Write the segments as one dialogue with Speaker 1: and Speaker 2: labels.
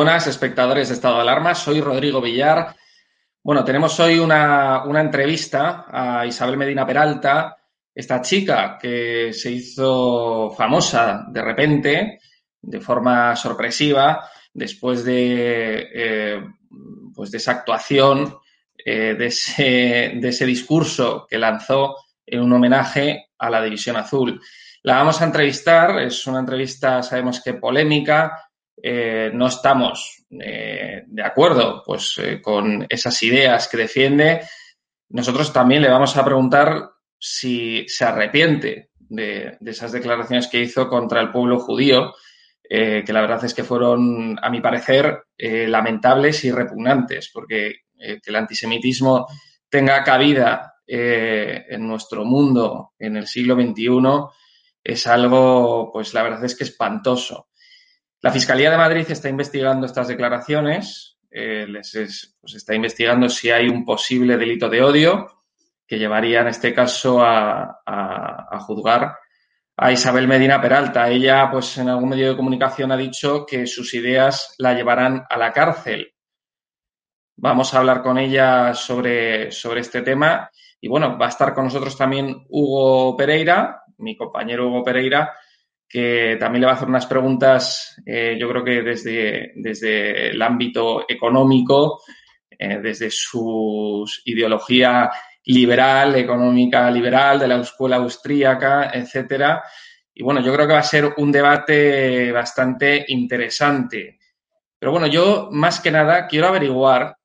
Speaker 1: buenas, espectadores de Estado de Alarma. Soy Rodrigo Villar. Bueno, tenemos hoy una, una, entrevista a Isabel Medina Peralta, esta chica que se hizo famosa de repente, de forma sorpresiva, después de, eh, pues de esa actuación, eh, de, ese, de ese discurso que lanzó en un homenaje a la División Azul. La vamos a entrevistar, es una entrevista, sabemos que polémica, eh, no estamos eh, de acuerdo pues, eh, con esas ideas que defiende, nosotros también le vamos a preguntar si se arrepiente de, de esas declaraciones que hizo contra el pueblo judío, que la verdad es que fueron, a mi parecer, lamentables y repugnantes, porque que el antisemitismo tenga cabida en nuestro mundo en el siglo XXI es algo, pues la verdad es que espantoso. La Fiscalía de Madrid está investigando estas declaraciones, eh, les es, pues está investigando si hay un posible delito de odio que llevaría en este caso a, a, juzgar a Isabel Medina Peralta. Ella, pues en algún medio de comunicación ha dicho que sus ideas la llevarán a la cárcel. Vamos a hablar con ella sobre, sobre este tema. Y bueno, va a estar con nosotros también Hugo Pereira, mi compañero Hugo Pereira, que también le va a hacer unas preguntas, eh, yo creo que desde, desde el ámbito económico, eh, desde su ideología liberal, económica liberal, de la escuela austríaca, etcétera. Y bueno, yo creo que va a ser un debate bastante interesante. Pero bueno, yo más que nada quiero averiguar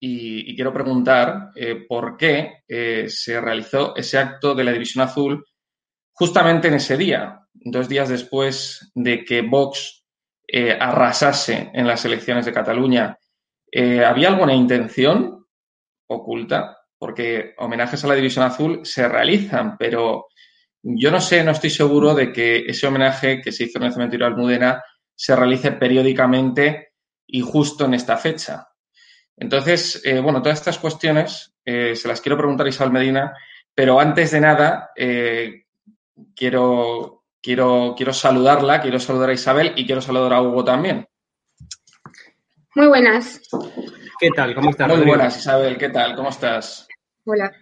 Speaker 1: y, quiero preguntar eh, por qué se realizó ese acto de la División Azul justamente en ese día, dos días después de que Vox eh, arrasase en las elecciones de Cataluña, eh, ¿había alguna intención oculta? Porque homenajes a la División Azul se realizan, pero yo no sé, no estoy seguro de que ese homenaje que se hizo en el cementerio de Almudena se realice periódicamente y justo en esta fecha. Entonces, eh, bueno, todas estas cuestiones se las quiero preguntar a Isabel Medina, pero antes de nada, eh, quiero, quiero, quiero saludarla, quiero saludar a Isabel y quiero saludar a Hugo también.
Speaker 2: Muy buenas.
Speaker 3: ¿Qué tal? ¿Cómo estás?
Speaker 1: Muy buenas, Isabel. ¿Qué tal? ¿Cómo estás?
Speaker 2: Hola.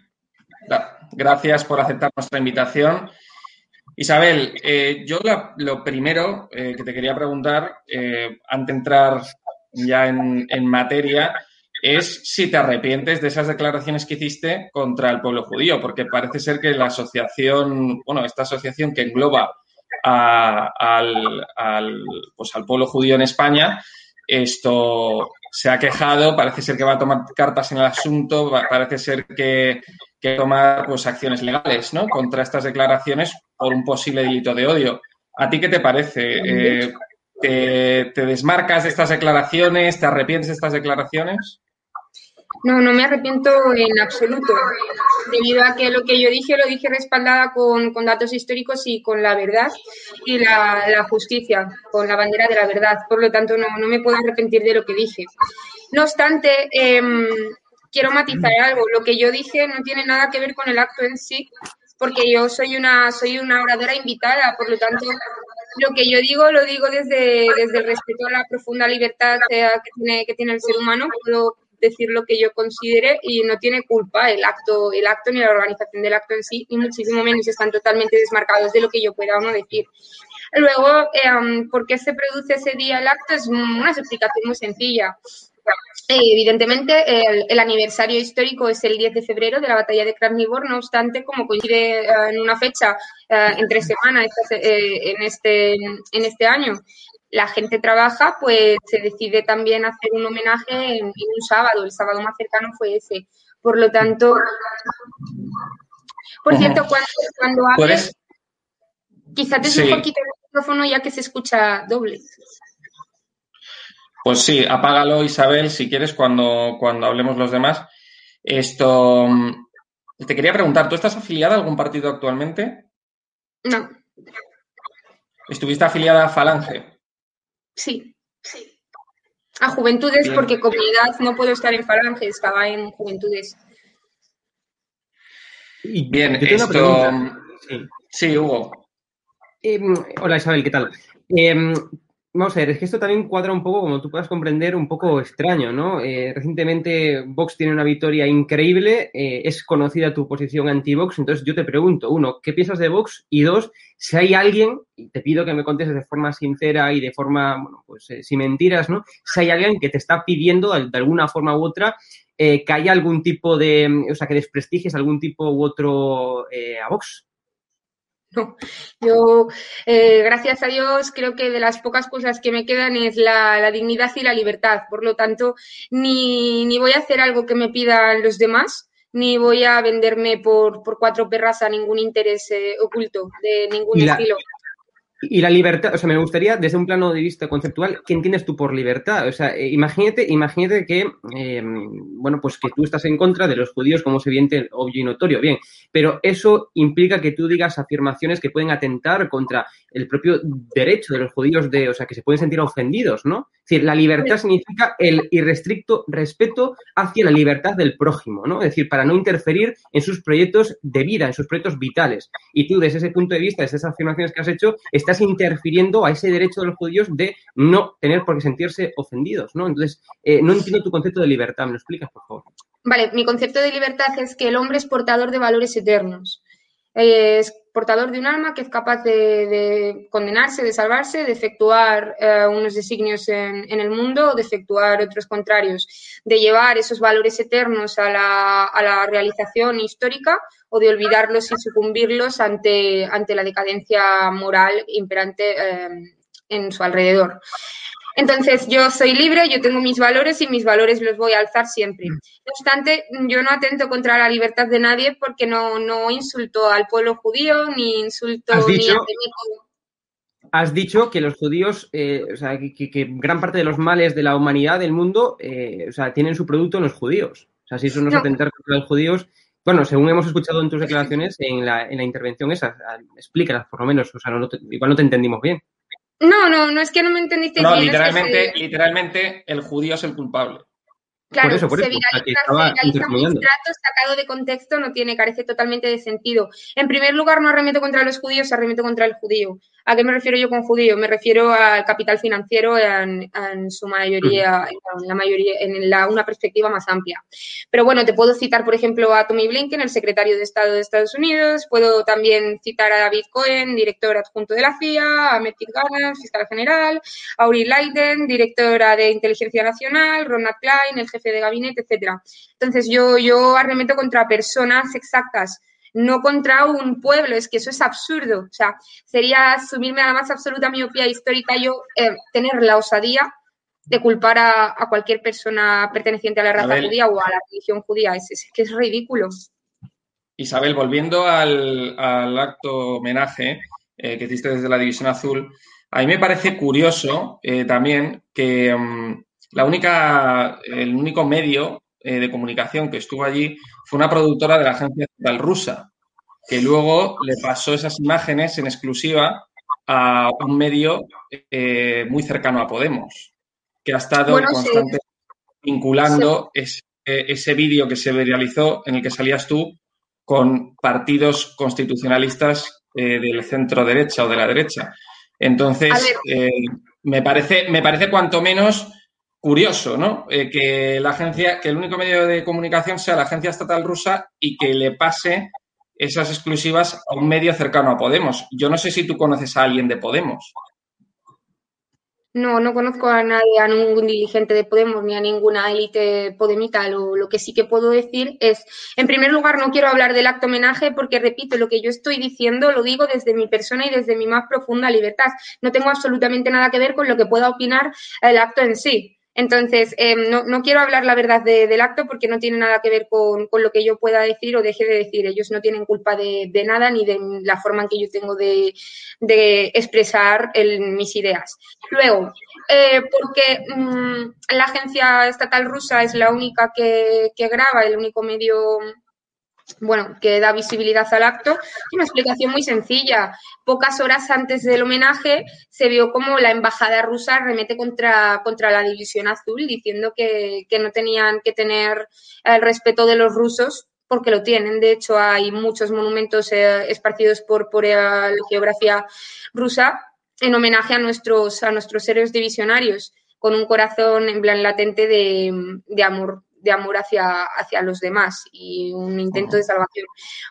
Speaker 1: Gracias por aceptar nuestra invitación. Isabel, eh, yo lo primero eh, que te quería preguntar, eh, antes de entrar ya en, en, materia, es si te arrepientes de esas declaraciones que hiciste contra el pueblo judío, porque parece ser que la asociación, bueno, esta asociación que engloba al, al, pues al pueblo judío en España, esto se ha quejado, parece ser que va a tomar cartas en el asunto, parece ser que, que tomar pues, acciones legales ¿no? contra estas declaraciones por un posible delito de odio. ¿A ti qué te parece? Eh, ¿te, ¿Te desmarcas de estas declaraciones? ¿Te arrepientes de estas declaraciones?
Speaker 2: No, no me arrepiento en absoluto, debido a que lo que yo dije lo dije respaldada con, con datos históricos y con la verdad y la, la, justicia, con la bandera de la verdad. Por lo tanto, no, no me puedo arrepentir de lo que dije. No obstante, eh, quiero matizar algo. Lo que yo dije no tiene nada que ver con el acto en sí, porque yo soy una, soy una oradora invitada, por lo tanto, lo que yo digo lo digo desde, desde el respeto a la profunda libertad que tiene, que tiene el ser humano. Puedo decir lo que yo considere y no tiene culpa el acto, el acto ni la organización del acto en sí, ni muchísimo menos están totalmente desmarcados de lo que yo pueda o no decir. Luego, eh, ¿por qué se produce ese día el acto? Es una explicación muy sencilla. Eh, evidentemente, el, aniversario histórico es el 10 de febrero de la batalla de Krasnivor, no obstante, como coincide uh, en una fecha uh, entre semana eh, en, este, en este año, la gente trabaja, pues se decide también hacer un homenaje en, un sábado. El sábado más cercano fue ese. Por lo tanto, por uh -huh. cierto, cuando, cuando hables, quizá te sí. un poquito el micrófono ya que se escucha doble.
Speaker 1: Pues sí, apágalo, Isabel, si quieres, cuando, cuando hablemos los demás. Esto. Te quería preguntar, ¿tú estás afiliada a algún partido actualmente?
Speaker 2: No.
Speaker 1: ¿Estuviste afiliada a Falange?
Speaker 2: Sí, sí. A Juventudes, Bien. porque comunidad no puedo estar en Falange, estaba en Juventudes.
Speaker 1: Bien, esto. Sí. sí. Hugo.
Speaker 3: Eh, hola Isabel, ¿qué tal? Eh, Vamos a ver, es que esto también cuadra un poco, como tú puedas comprender, un poco extraño, ¿no? Eh, recientemente Vox tiene una victoria increíble, eh, es conocida tu posición anti-Vox, entonces yo te pregunto, uno, ¿qué piensas de Vox? Y dos, si hay alguien, y te pido que me contestes de forma sincera y de forma, bueno, pues eh, sin mentiras, ¿no? Si hay alguien que te está pidiendo de, de alguna forma u otra que haya algún tipo de, o sea, que desprestigies algún tipo u otro a Vox.
Speaker 2: No, yo, eh, gracias a Dios, creo que de las pocas cosas que me quedan es la, la dignidad y la libertad. Por lo tanto, ni, ni, voy a hacer algo que me pidan los demás, ni voy a venderme por, por cuatro perras a ningún interés eh, oculto de ningún
Speaker 3: la,
Speaker 2: estilo.
Speaker 3: Y la libertad, o sea, me gustaría, desde un plano de vista conceptual, ¿qué entiendes tú por libertad? O sea, eh, imagínate, imagínate que, eh, bueno, pues que tú estás en contra de los judíos, como es evidente, obvio y notorio, bien, pero eso implica que tú digas afirmaciones que pueden atentar contra el propio derecho de los judíos de, o sea, que se pueden sentir ofendidos, ¿no? Es decir, la libertad significa el irrestricto respeto hacia la libertad del prójimo, ¿no? Es decir, para no interferir en sus proyectos de vida, en sus proyectos vitales. Y tú, desde ese punto de vista, desde esas afirmaciones que has hecho, estás interfiriendo a ese derecho de los judíos de no tener por qué sentirse ofendidos, ¿no? Entonces, eh, no entiendo tu concepto de libertad. ¿Me lo explicas, por favor?
Speaker 2: Vale, mi concepto de libertad es que el hombre es portador de valores eternos. Es portador de un alma que es capaz de, de condenarse, de salvarse, de efectuar eh, unos designios en, en, el mundo, de efectuar otros contrarios, de llevar esos valores eternos a la, a la realización histórica o de olvidarlos y sucumbirlos ante, ante la decadencia moral imperante eh, en su alrededor. Entonces, yo soy libre, yo tengo mis valores y mis valores los voy a alzar siempre. No obstante, yo no atento contra la libertad de nadie porque no, no insulto al pueblo judío ni insulto
Speaker 3: ¿Has dicho,
Speaker 2: ni a
Speaker 3: Has dicho que los judíos, eh, o sea, que, que, gran parte de los males de la humanidad, del mundo, eh, o sea, tienen su producto en los judíos. O sea, si eso no es no. atentar contra los judíos, bueno, según hemos escuchado en tus declaraciones, en la, en la intervención esa, explícalas por lo menos, o sea, no, no te, igual no te entendimos bien.
Speaker 2: No, no, no es que no me entendiste
Speaker 1: no,
Speaker 2: bien.
Speaker 1: literalmente,
Speaker 2: es que se...
Speaker 1: literalmente, el judío es el culpable.
Speaker 2: Claro,
Speaker 3: por eso, por
Speaker 2: se
Speaker 3: eso,
Speaker 2: viraliza, se viraliza un trato sacado de contexto, no tiene, carece totalmente de sentido. En primer lugar, no arremeto contra los judíos, arremeto contra el judío. ¿A qué me refiero yo con judío? Me refiero al capital financiero en, su mayoría, en la mayoría, en la, una perspectiva más amplia. Pero bueno, te puedo citar, por ejemplo, a Tommy Blinken, el secretario de Estado de Estados Unidos. Puedo también citar a David Cohen, director adjunto de la CIA, a Metit Garner, fiscal general, a Uri Leiden, directora de Inteligencia Nacional, Ronald Klein, el jefe de gabinete, etcétera. Entonces, yo, yo arremeto contra personas exactas no contra un pueblo, es que eso es absurdo. O sea, sería asumirme a la más absoluta miopía histórica yo eh, tener la osadía de culpar a, cualquier persona perteneciente a la raza judía o a la religión judía. Es, que es ridículo.
Speaker 1: Isabel, volviendo al, acto homenaje eh, que hiciste desde la División Azul, a mí me parece curioso eh, también que mm, la única, el único medio eh, de comunicación que estuvo allí fue una productora de la agencia estatal rusa, que luego le pasó esas imágenes en exclusiva a un medio eh, muy cercano a Podemos, que ha estado constantemente vinculando ese, vídeo que se viralizó en el que salías tú con partidos constitucionalistas eh, del centro derecha o de la derecha. Entonces, me, parece, me parece cuanto menos curioso, ¿no? Eh, que la agencia, que el único medio de comunicación sea la agencia estatal rusa y que le pase esas exclusivas a un medio cercano a Podemos. Yo no sé si tú conoces a alguien de Podemos.
Speaker 2: No, no conozco a nadie, a ningún dirigente de Podemos ni a ninguna élite podemita. Lo, lo, que sí que puedo decir es, en primer lugar, no quiero hablar del acto homenaje porque, repito, lo que yo estoy diciendo lo digo desde mi persona y desde mi más profunda libertad. No tengo absolutamente nada que ver con lo que pueda opinar el acto en sí. Entonces, em, no, no, quiero hablar la verdad del acto porque no tiene nada que ver con, lo que yo pueda decir o deje de decir. Ellos no tienen culpa de, nada ni de la forma en que yo tengo de, expresar mis ideas. Luego, eh, porque mm, la agencia estatal rusa es la única que graba, el único medio bueno, que da visibilidad al acto. Una explicación muy sencilla. Pocas horas antes del homenaje se vio como la embajada rusa remete contra, contra la División Azul, diciendo que, no tenían que tener el respeto de los rusos porque lo tienen. De hecho, hay muchos monumentos eh, esparcidos por, por la geografía rusa en homenaje a nuestros, a nuestros héroes divisionarios, con un corazón en plan latente de, de amor de amor hacia, hacia los demás y un intento de salvación.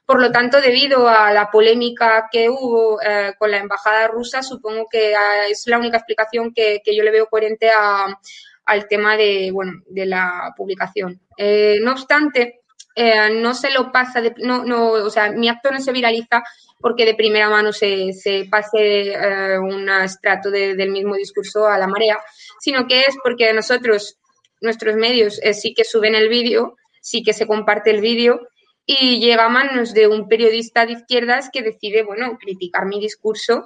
Speaker 2: Por lo tanto, debido a la polémica que hubo eh, con la embajada rusa, supongo que ah, es la única explicación que, yo le veo coherente al tema de, bueno, de la publicación. Eh, no obstante, eh, no se lo pasa, de, no, no, o sea, mi acto no se viraliza porque de primera mano se, se pase un estrato del mismo discurso a la marea, sino que es porque nosotros nuestros medios eh, sí que suben el vídeo, sí que se comparte el vídeo y llega a manos de un periodista de izquierdas que decide, bueno, criticar mi discurso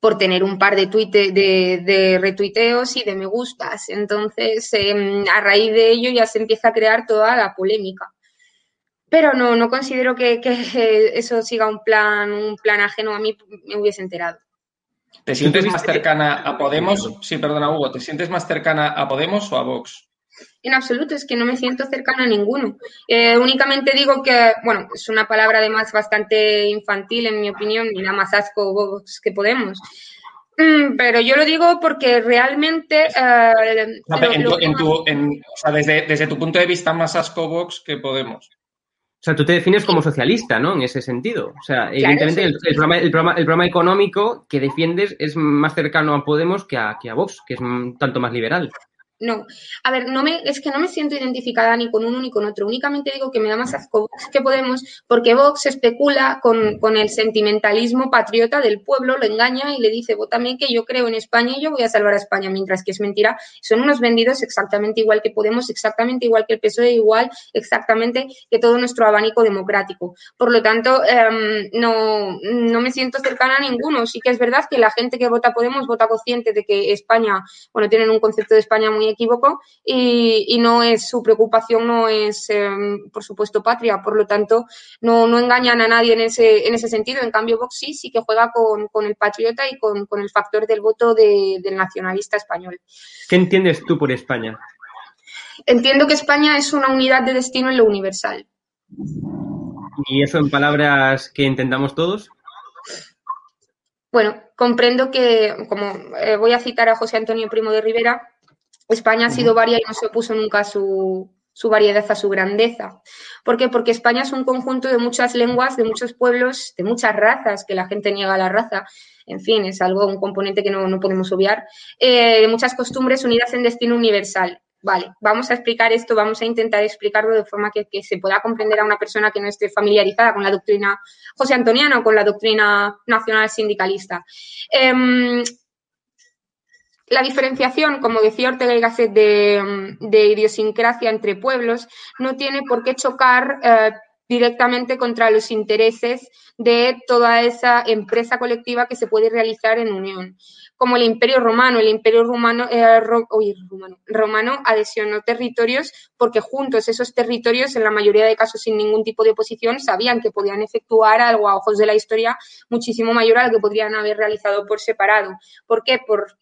Speaker 2: por tener un par de, de, retuiteos y de me gustas. Entonces, em, a raíz de ello ya se empieza a crear toda la polémica. Pero no, no considero que, que eso siga un plan, un plan ajeno a mí, me hubiese enterado.
Speaker 1: ¿Te sientes más cercana a Podemos? Sí, perdona, Hugo, ¿te sientes más cercana a Podemos o a Vox?
Speaker 2: En absoluto, es que no me siento cercana a ninguno. Eh, únicamente digo que, bueno, es una palabra además bastante infantil, en mi opinión, y da más asco Vox que Podemos. Mm, pero yo lo digo porque realmente. Eh,
Speaker 1: o sea, desde, desde tu punto de vista, más asco Vox que Podemos.
Speaker 3: O sea, tú te defines como socialista, ¿no? En ese sentido. O sea, evidentemente el, programa, económico que defiendes es más cercano a Podemos que a, que a Vox, que es tanto más liberal.
Speaker 2: No, a ver, no me, es que no me siento identificada ni con uno ni con otro. Únicamente digo que me da más asco Vox que Podemos, porque Vox especula con, con, el sentimentalismo patriota del pueblo, lo engaña y le dice, votame que yo creo en España y yo voy a salvar a España, mientras que es mentira. Son unos vendidos exactamente igual que Podemos, exactamente igual que el PSOE, igual exactamente que todo nuestro abanico democrático. Por lo tanto, em, no, no me siento cercana a ninguno. Sí que es verdad que la gente que vota Podemos vota consciente de que España, bueno, tienen un concepto de España muy equivoco y, no es su preocupación, no es, em, por supuesto, patria. Por lo tanto, no, no engañan a nadie en ese, en ese sentido. En cambio, Vox sí, sí que juega con, el patriota y con, el factor del voto del nacionalista español.
Speaker 3: ¿Qué entiendes tú por España?
Speaker 2: Entiendo que España es una unidad de destino en lo universal.
Speaker 3: ¿Y eso en palabras que entendamos todos?
Speaker 2: bueno, comprendo que, como eh, voy a citar a José Antonio Primo de Rivera, España ha sido varia y no se opuso nunca a su, su variedad, a su grandeza. ¿Por qué? Porque España es un conjunto de muchas lenguas, de muchos pueblos, de muchas razas, que la gente niega la raza. En fin, es algo, un componente que no, podemos obviar. Eh, de muchas costumbres unidas en destino universal. Vale, vamos a explicar esto, vamos a intentar explicarlo de forma que, se pueda comprender a una persona que no esté familiarizada con la doctrina José Antoniana o con la doctrina nacional sindicalista. Em, la diferenciación, como decía Ortega y Gasset, de, idiosincrasia entre pueblos no tiene por qué chocar eh, directamente contra los intereses de toda esa empresa colectiva que se puede realizar en unión. Como el Imperio Romano, el Imperio Romano, eh, romano, romano adhesionó territorios porque juntos esos territorios, en la mayoría de casos sin ningún tipo de oposición, sabían que podían efectuar algo a ojos de la historia muchísimo mayor a lo que podrían haber realizado por separado. ¿Por qué? Por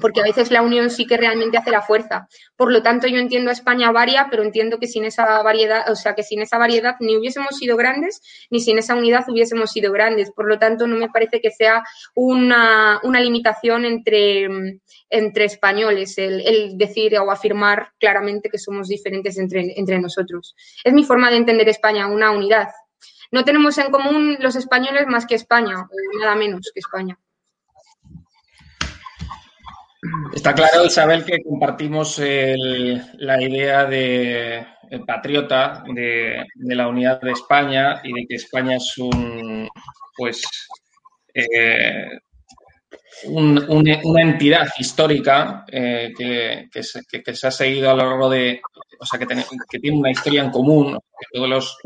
Speaker 2: porque a veces la unión sí que realmente hace la fuerza. Por lo tanto, yo entiendo a España varia, pero entiendo que sin esa variedad, o sea, que sin esa variedad ni hubiésemos sido grandes, ni sin esa unidad hubiésemos sido grandes. Por lo tanto, no me parece que sea una, limitación entre, entre españoles el, decir o afirmar claramente que somos diferentes entre, entre nosotros. Es mi forma de entender España, una unidad. No tenemos en común los españoles más que España, nada menos que España.
Speaker 1: Está claro, Isabel, que compartimos la idea de patriota de, la unidad de España y de que España es un, pues, eh, una entidad histórica eh, que, se, ha seguido a lo largo de, o sea, que, tiene una historia en común, que todos los,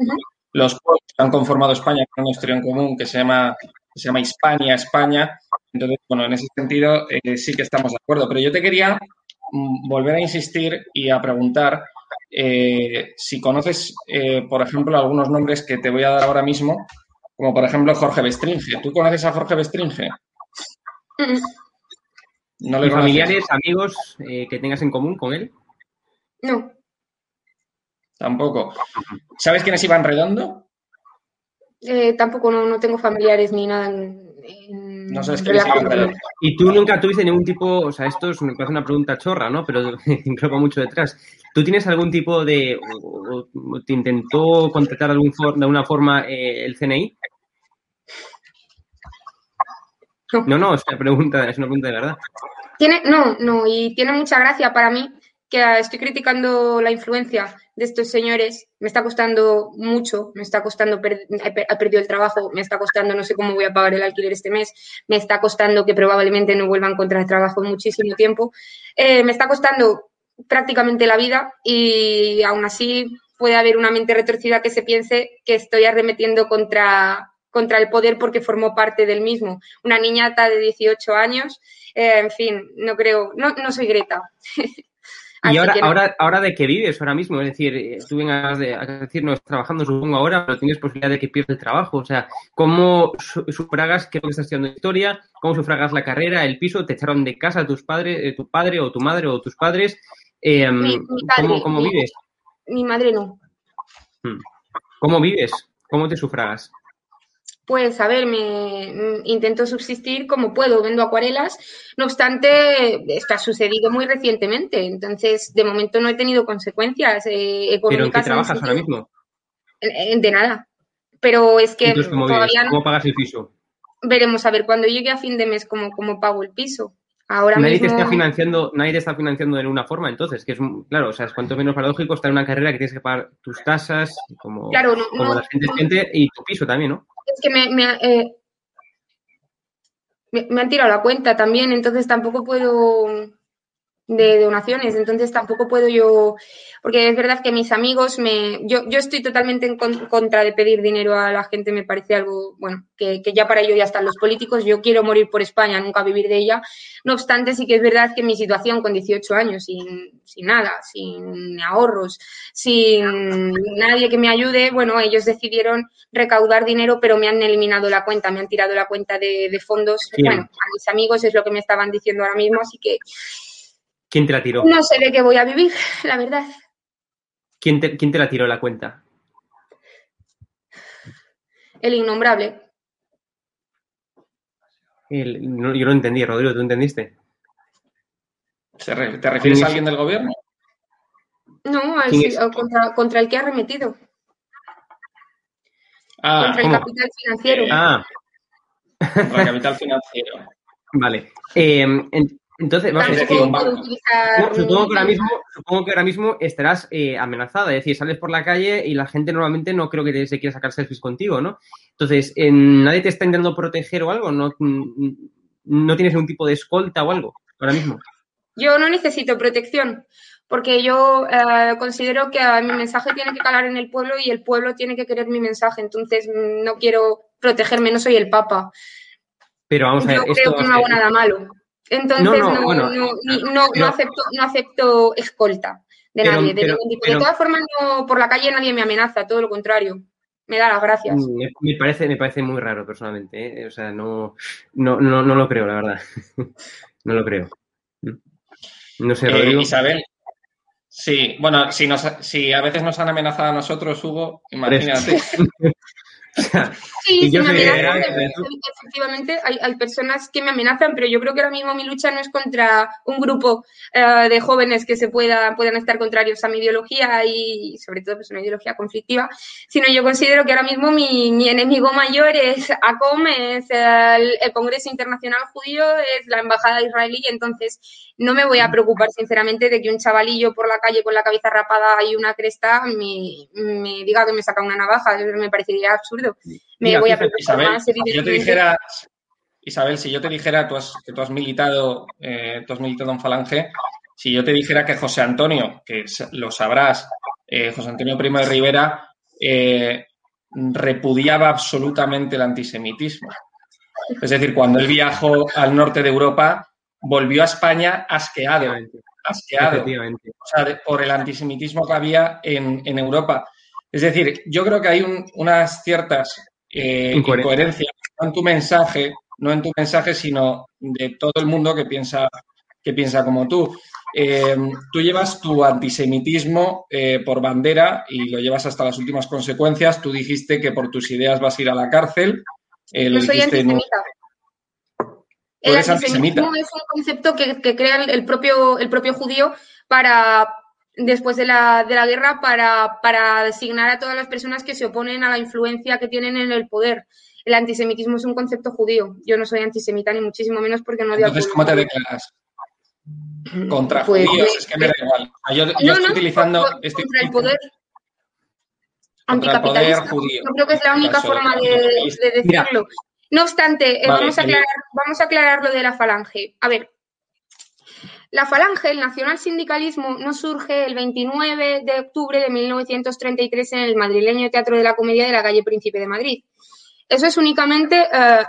Speaker 1: los pueblos que han conformado España tienen una historia en común que se llama, que se llama Hispania, España, entonces, bueno, en ese sentido eh, sí que estamos de acuerdo. Pero yo te quería mm, volver a insistir y a preguntar eh, si conoces, eh, por ejemplo, algunos nombres que te voy a dar ahora mismo, como por ejemplo Jorge Bestringe. ¿Tú conoces a Jorge Bestringe?
Speaker 3: ¿No le familiares, amigos que tengas en común con él?
Speaker 2: No.
Speaker 1: Tampoco. ¿Sabes quién es Iván Redondo?
Speaker 2: Tampoco, no, no tengo familiares ni nada
Speaker 1: no sabes
Speaker 3: qué Y tú nunca tuviste ningún tipo, o sea, esto es, me parece una pregunta chorra, ¿no? Pero va mucho detrás. ¿Tú tienes algún tipo de, o, te intentó contactar de, alguna forma eh, el CNI? No, no, es una pregunta, es una pregunta de verdad.
Speaker 2: Tiene, no, no, y tiene mucha gracia para mí que estoy criticando la influencia de estos señores, me está costando mucho, me está costando, he perdido el trabajo, me está costando, no sé cómo voy a pagar el alquiler este mes, me está costando que probablemente no vuelva a encontrar trabajo en muchísimo tiempo, eh, me está costando prácticamente la vida y aún así puede haber una mente retorcida que se piense que estoy arremetiendo contra, contra el poder porque formó parte del mismo. Una niñata de 18 años, eh, en fin, no creo, no, no soy Greta.
Speaker 3: Y ahora, ahora, ahora de qué vives ahora mismo, es decir, eh, tú vengas de, a decirnos trabajando, supongo ahora, pero tienes posibilidad de que pierdas el trabajo. O sea, ¿cómo sufragas qué es lo que estás estudiando historia? ¿Cómo sufragas la carrera, el piso? ¿Te echaron de casa tus padres, eh, tu padre o tu madre o tus padres? Eh, ¿Cómo, vives?
Speaker 2: Mi madre no.
Speaker 3: Hmm. ¿Cómo vives? ¿Cómo te sufragas?
Speaker 2: Pues a ver, me mm, intento subsistir como puedo, vendo acuarelas. No obstante, esto ha sucedido muy recientemente, entonces de momento no he tenido consecuencias
Speaker 3: eh, ¿Pero en qué trabajas ahora mismo?
Speaker 2: De nada. Pero es que
Speaker 3: ¿cómo todavía ¿Cómo pagas el piso?
Speaker 2: Veremos a ver cuando llegue a fin de mes cómo, cómo pago el piso. Ahora
Speaker 3: nadie
Speaker 2: te
Speaker 3: está financiando, nadie te está financiando de ninguna forma, entonces, que es claro, o sea, es cuanto menos paradójico estar en una carrera que tienes que pagar tus tasas, como, como la gente, y tu piso también, ¿no?
Speaker 2: Es que eh, me, me, han tirado la cuenta también, entonces tampoco puedo de donaciones, entonces tampoco puedo yo, porque es verdad que mis amigos me, yo, yo estoy totalmente en contra de pedir dinero a la gente, me parece algo, bueno, que, ya para ello ya están los políticos, yo quiero morir por España, nunca vivir de ella, no obstante sí que es verdad que mi situación con 18 años, sin, sin nada, sin ahorros, sin nadie que me ayude, bueno, ellos decidieron recaudar dinero, pero me han eliminado la cuenta, me han tirado la cuenta de, fondos, bueno, a mis amigos es lo que me estaban diciendo ahora mismo, así que
Speaker 3: ¿Quién te la tiró?
Speaker 2: No sé de qué voy a vivir, la verdad.
Speaker 3: ¿Quién te, quién te la tiró la cuenta?
Speaker 2: El innombrable.
Speaker 3: yo no entendí, Rodrigo, ¿tú entendiste?
Speaker 1: ¿Te refieres a alguien del gobierno?
Speaker 2: No, contra, el que ha remetido.
Speaker 1: Ah,
Speaker 2: contra el capital financiero.
Speaker 3: Ah.
Speaker 1: Contra el capital financiero.
Speaker 3: Vale. Eh, entonces, vamos, supongo, que ahora mismo, supongo que ahora mismo estarás eh, amenazada, es decir, sales por la calle y la gente normalmente no creo que se quiera sacar selfies contigo, ¿no? Entonces, ¿nadie te está intentando proteger o algo? ¿No, ¿No tienes un tipo de escolta o algo ahora mismo?
Speaker 2: Yo no necesito protección, porque yo eh, considero que mi mensaje tiene que calar en el pueblo y el pueblo tiene que querer mi mensaje, entonces no quiero protegerme, no soy el Papa.
Speaker 3: Pero vamos a ver,
Speaker 2: yo creo que no hago nada malo. Entonces no, acepto, no acepto escolta de nadie, de De todas formas, por la calle nadie me amenaza, todo lo contrario. Me da las gracias.
Speaker 3: Mm, me, parece, me parece muy raro personalmente, ¿eh? o sea, no, no, no, no lo creo, la verdad. no lo creo. No sé,
Speaker 1: eh, Isabel, Sí, bueno, si, nos, si a veces nos han amenazado a nosotros, Hugo, imagínate.
Speaker 2: Sí, sí me amenazan, efectivamente. Hay, hay, personas que me amenazan, pero yo creo que ahora mismo mi lucha no es contra un grupo uh, de jóvenes que se pueda, puedan estar contrarios a mi ideología y sobre todo pues una ideología conflictiva, sino yo considero que ahora mismo mi, mi enemigo mayor es ACOM, es el, el, Congreso Internacional Judío, es la Embajada Israelí, entonces no me voy a preocupar sinceramente de que un chavalillo por la calle con la cabeza rapada y una cresta me, me diga que me saca una navaja, me parecería absurdo me voy a
Speaker 1: Isabel, Si yo te dijera, Isabel, si yo te dijera tú has, que tú has militado, eh, tú has militado en Falange, si yo te dijera que José Antonio, que lo sabrás, eh, José Antonio Primo de Rivera, eh, repudiaba absolutamente el antisemitismo. Es decir, cuando él viajó al norte de Europa, volvió a España asqueado, asqueado. Por el antisemitismo que había en, en Europa. Es decir, yo creo que hay unas ciertas eh, incoherencias, no en tu mensaje, no en tu mensaje, sino de todo el mundo que piensa, que piensa como tú. Eh, tú llevas tu antisemitismo eh, por bandera y lo llevas hasta las últimas consecuencias. Tú dijiste que por tus ideas vas a ir a la cárcel.
Speaker 2: no soy antisemita. El antisemitismo es un concepto que, crea el propio, el propio judío para, después de la, de la guerra para, para designar a todas las personas que se oponen a la influencia que tienen en el poder. El antisemitismo es un concepto judío. Yo no soy antisemita ni muchísimo menos porque no
Speaker 1: odio Entonces, ¿cómo te declaras? Contra pues, judíos, es que me da igual. Yo, yo estoy utilizando...
Speaker 2: Contra, el poder anticapitalista. Judío, yo creo que es la única forma de, decirlo. No obstante, eh, vamos, a aclarar, vamos a aclarar lo de la falange. A ver, la Falange, el nacional sindicalismo, no surge el 29 de octubre de 1933 en el madrileño Teatro de la Comedia de la calle Príncipe de Madrid. Eso es únicamente eh,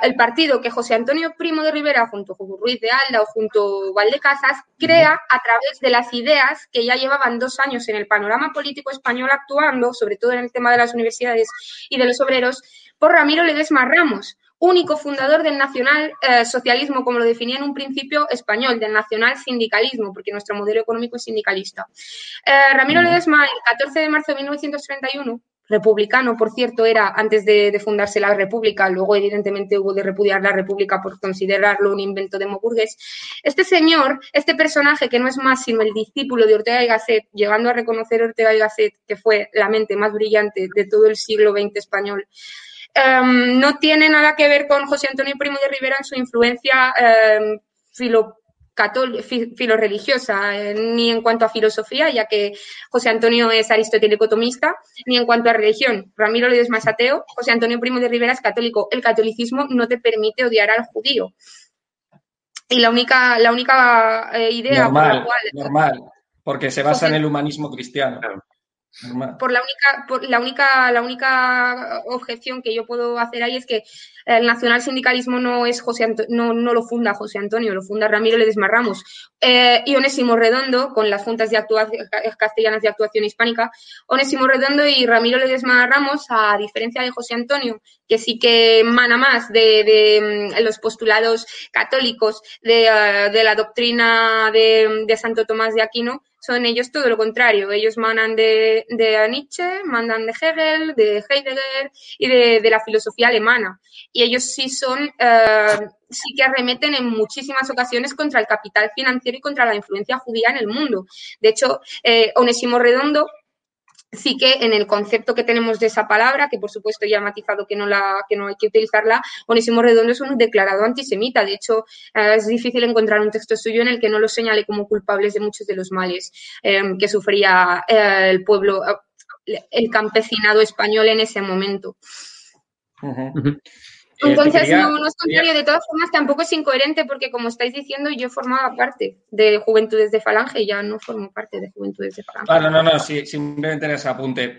Speaker 2: el partido que José Antonio Primo de Rivera, junto a Ruiz de Alda o junto a Valdecasas, crea a través de las ideas que ya llevaban dos años en el panorama político español actuando, sobre todo en el tema de las universidades y de los obreros, por Ramiro Ledesma Ramos, único fundador del nacional eh, socialismo, como lo definía en un principio español, del nacional sindicalismo, porque nuestro modelo económico es sindicalista. Eh, Ramiro Ledesma, el 14 de marzo de 1931, republicano, por cierto, era antes de, fundarse la República, luego evidentemente hubo de repudiar la República por considerarlo un invento de Moburgues. Este señor, este personaje que no es más sino el discípulo de Ortega y Gasset, llegando a reconocer a Ortega y Gasset que fue la mente más brillante de todo el siglo XX español, Em, no tiene nada que ver con José Antonio Primo de Rivera en su influencia eh, filo, religiosa, eh, ni en cuanto a filosofía, ya que José Antonio es aristotélico-tomista, ni en cuanto a religión. Ramiro es más ateo, José Antonio Primo de Rivera es católico. El catolicismo no te permite odiar al judío. Y la única, la única eh, idea
Speaker 1: normal, por la cual... Normal, porque se basa en el humanismo cristiano.
Speaker 2: Por la única, por la única, la única objeción que yo puedo hacer ahí es que el nacional sindicalismo no es José no, no lo funda José Antonio, lo funda Ramiro Ledesma Ramos. Eh, y Onésimo Redondo, con las juntas de actuación, castellanas de actuación hispánica, Onésimo Redondo y Ramiro Ledesma Ramos, a diferencia de José Antonio, que sí que emana más de, de, mm, los postulados católicos de, uh, de la doctrina de, de Santo Tomás de Aquino, Son ellos todo lo contrario. Ellos mandan de, de Nietzsche, mandan de Hegel, de Heidegger y de, la filosofía alemana. Y ellos sí son, eh, sí que arremeten en muchísimas ocasiones contra el capital financiero y contra la influencia judía en el mundo. De hecho, eh, Onésimo Redondo sí que en el concepto que tenemos de esa palabra, que por supuesto ya ha matizado que no, la, que no hay que utilizarla, Onésimo Redondo es un declarado antisemita. De hecho, eh, es difícil encontrar un texto suyo en el que no lo señale como culpables de muchos de los males eh, que sufría eh, el pueblo, el campesinado español en ese momento. Eh, Entonces, no, es contrario. De todas formas, tampoco es incoherente porque, como estáis diciendo, yo formaba parte de Juventudes de Falange y ya no formo parte de Juventudes de Falange.
Speaker 1: Claro, no, no, sí, simplemente en ese apunte.